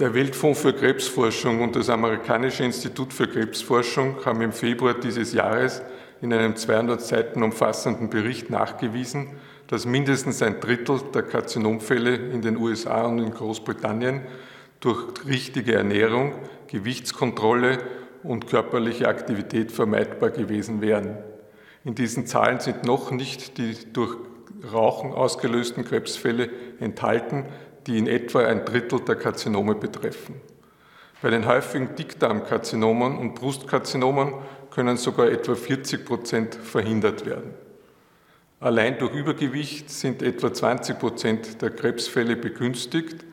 Der Weltfonds für Krebsforschung und das amerikanische Institut für Krebsforschung haben im Februar dieses Jahres in einem 200 Seiten umfassenden Bericht nachgewiesen, dass mindestens ein Drittel der Karzinomfälle in den USA und in Großbritannien durch richtige Ernährung, Gewichtskontrolle und körperliche Aktivität vermeidbar gewesen wären. In diesen Zahlen sind noch nicht die durch Rauchen ausgelösten Krebsfälle enthalten, die in etwa ein Drittel der Karzinome betreffen. Bei den häufigen Dickdarmkarzinomen und Brustkarzinomen können sogar etwa 40 Prozent verhindert werden. Allein durch Übergewicht sind etwa 20 Prozent der Krebsfälle begünstigt.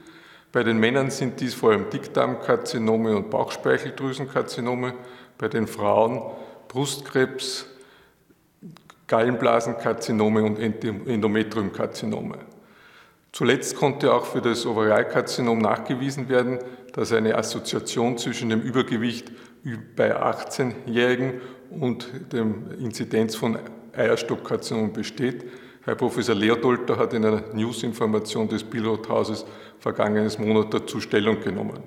Bei den Männern sind dies vor allem Dickdarmkarzinome und Bauchspeicheldrüsenkarzinome, bei den Frauen Brustkrebs, Gallenblasenkarzinome und Endometriumkarzinome. Zuletzt konnte auch für das Ovarialkarzinom nachgewiesen werden, dass eine Assoziation zwischen dem Übergewicht bei 18-Jährigen und dem Inzidenz von Eierstockkarzinom besteht. Herr Professor Leodolter hat in einer News-Information des Pilothauses vergangenes Monat dazu Stellung genommen.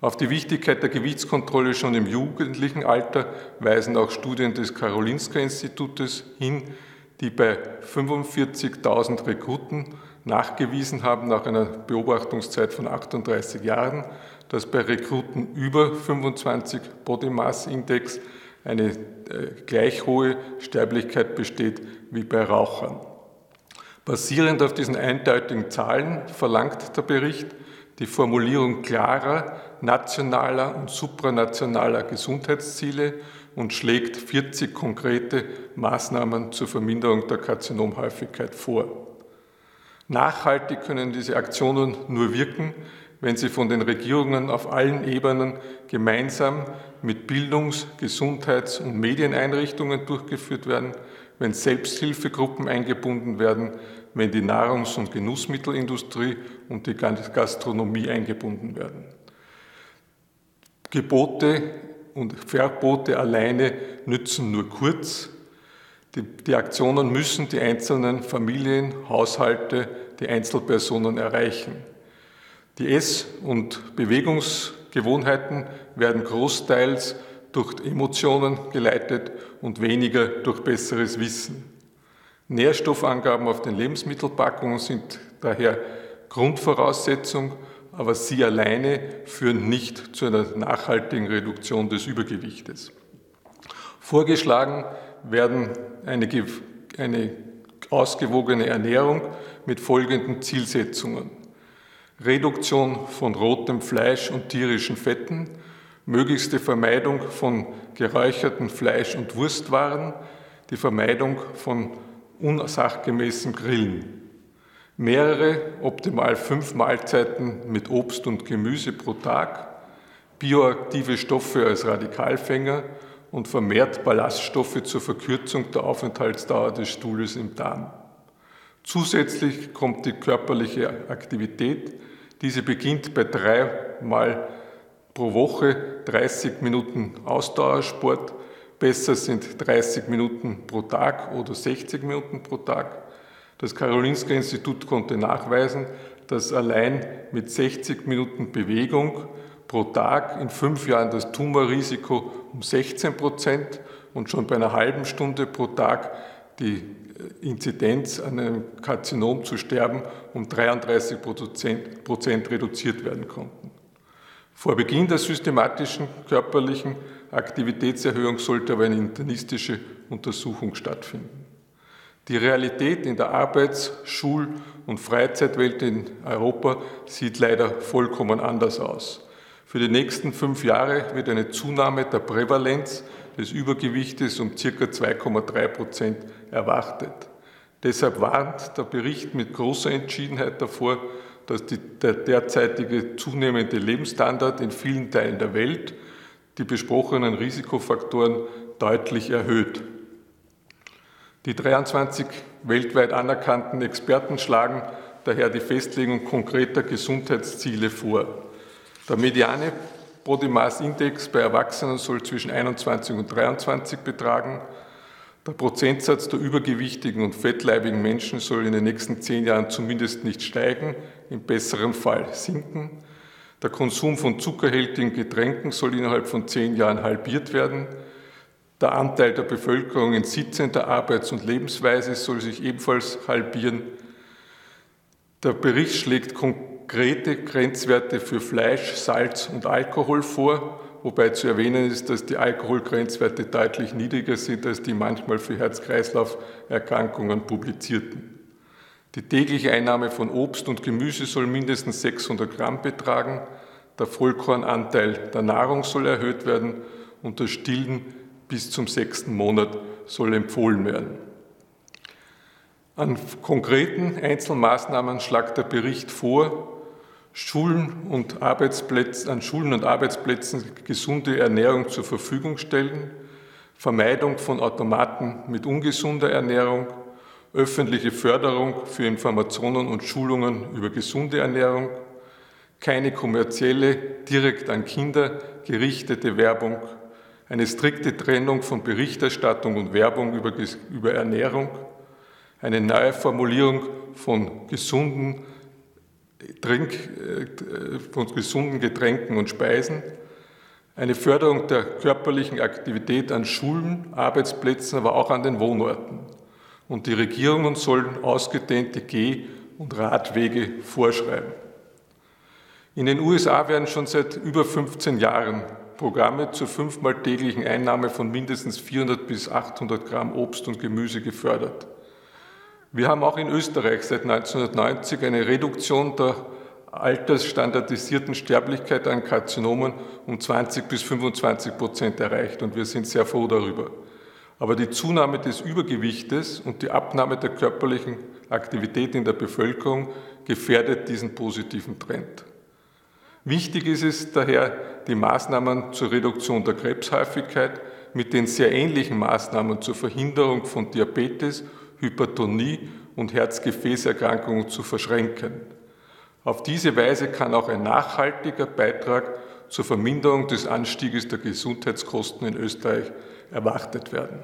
Auf die Wichtigkeit der Gewichtskontrolle schon im jugendlichen Alter weisen auch Studien des Karolinska-Institutes hin, die bei 45.000 Rekruten nachgewiesen haben, nach einer Beobachtungszeit von 38 Jahren, dass bei Rekruten über 25 Body Mass Index eine äh, gleich hohe Sterblichkeit besteht wie bei Rauchern. Basierend auf diesen eindeutigen Zahlen verlangt der Bericht die Formulierung klarer nationaler und supranationaler Gesundheitsziele und schlägt 40 konkrete Maßnahmen zur Verminderung der Karzinomhäufigkeit vor. Nachhaltig können diese Aktionen nur wirken, wenn sie von den Regierungen auf allen Ebenen gemeinsam mit Bildungs-, Gesundheits- und Medieneinrichtungen durchgeführt werden, wenn Selbsthilfegruppen eingebunden werden, wenn die Nahrungs- und Genussmittelindustrie und die Gastronomie eingebunden werden. Gebote und Verbote alleine nützen nur kurz. Die, die Aktionen müssen die einzelnen Familien, Haushalte, die Einzelpersonen erreichen. Die Ess- und Bewegungsgewohnheiten werden großteils durch Emotionen geleitet und weniger durch besseres Wissen. Nährstoffangaben auf den Lebensmittelpackungen sind daher Grundvoraussetzung, aber sie alleine führen nicht zu einer nachhaltigen Reduktion des Übergewichtes. Vorgeschlagen werden eine, eine ausgewogene Ernährung mit folgenden Zielsetzungen. Reduktion von rotem Fleisch und tierischen Fetten, möglichste Vermeidung von geräucherten Fleisch- und Wurstwaren, die Vermeidung von unsachgemäßem Grillen. Mehrere, optimal fünf Mahlzeiten mit Obst und Gemüse pro Tag, bioaktive Stoffe als Radikalfänger und vermehrt Ballaststoffe zur Verkürzung der Aufenthaltsdauer des Stuhles im Darm. Zusätzlich kommt die körperliche Aktivität. Diese beginnt bei dreimal pro Woche 30 Minuten Ausdauersport. Besser sind 30 Minuten pro Tag oder 60 Minuten pro Tag. Das Karolinska Institut konnte nachweisen, dass allein mit 60 Minuten Bewegung pro Tag in fünf Jahren das Tumorrisiko um 16 Prozent und schon bei einer halben Stunde pro Tag die Inzidenz an einem Karzinom zu sterben um 33 Prozent reduziert werden konnten. Vor Beginn der systematischen körperlichen Aktivitätserhöhung sollte aber eine internistische Untersuchung stattfinden. Die Realität in der Arbeits-, Schul- und Freizeitwelt in Europa sieht leider vollkommen anders aus. Für die nächsten fünf Jahre wird eine Zunahme der Prävalenz des Übergewichtes um ca. 2,3 Prozent erwartet. Deshalb warnt der Bericht mit großer Entschiedenheit davor, dass die, der derzeitige zunehmende Lebensstandard in vielen Teilen der Welt die besprochenen Risikofaktoren deutlich erhöht. Die 23 weltweit anerkannten Experten schlagen daher die Festlegung konkreter Gesundheitsziele vor. Der mediane Body Mass Index bei Erwachsenen soll zwischen 21 und 23 betragen. Der Prozentsatz der übergewichtigen und fettleibigen Menschen soll in den nächsten zehn Jahren zumindest nicht steigen, im besseren Fall sinken. Der Konsum von zuckerhältigen Getränken soll innerhalb von zehn Jahren halbiert werden. Der Anteil der Bevölkerung in sitzender Arbeits- und Lebensweise soll sich ebenfalls halbieren. Der Bericht schlägt konkrete Grenzwerte für Fleisch, Salz und Alkohol vor, wobei zu erwähnen ist, dass die Alkoholgrenzwerte deutlich niedriger sind als die manchmal für Herz-Kreislauf-Erkrankungen publizierten. Die tägliche Einnahme von Obst und Gemüse soll mindestens 600 Gramm betragen. Der Vollkornanteil der Nahrung soll erhöht werden und das Stillen bis zum sechsten Monat soll empfohlen werden. An konkreten Einzelmaßnahmen schlagt der Bericht vor, Schulen und Arbeitsplätze, an Schulen und Arbeitsplätzen gesunde Ernährung zur Verfügung stellen, Vermeidung von Automaten mit ungesunder Ernährung, öffentliche Förderung für Informationen und Schulungen über gesunde Ernährung, keine kommerzielle, direkt an Kinder gerichtete Werbung, eine strikte Trennung von Berichterstattung und Werbung über, über Ernährung, eine neue Formulierung von gesunden, Trink, äh, von gesunden Getränken und Speisen, eine Förderung der körperlichen Aktivität an Schulen, Arbeitsplätzen, aber auch an den Wohnorten und die Regierungen sollen ausgedehnte Geh- und Radwege vorschreiben. In den USA werden schon seit über 15 Jahren Programme zur fünfmal täglichen Einnahme von mindestens 400 bis 800 Gramm Obst und Gemüse gefördert. Wir haben auch in Österreich seit 1990 eine Reduktion der altersstandardisierten Sterblichkeit an Karzinomen um 20 bis 25 Prozent erreicht und wir sind sehr froh darüber. Aber die Zunahme des Übergewichtes und die Abnahme der körperlichen Aktivität in der Bevölkerung gefährdet diesen positiven Trend. Wichtig ist es daher, die Maßnahmen zur Reduktion der Krebshäufigkeit mit den sehr ähnlichen Maßnahmen zur Verhinderung von Diabetes, Hypertonie und Herzgefäßerkrankungen zu verschränken. Auf diese Weise kann auch ein nachhaltiger Beitrag zur Verminderung des Anstieges der Gesundheitskosten in Österreich erwartet werden.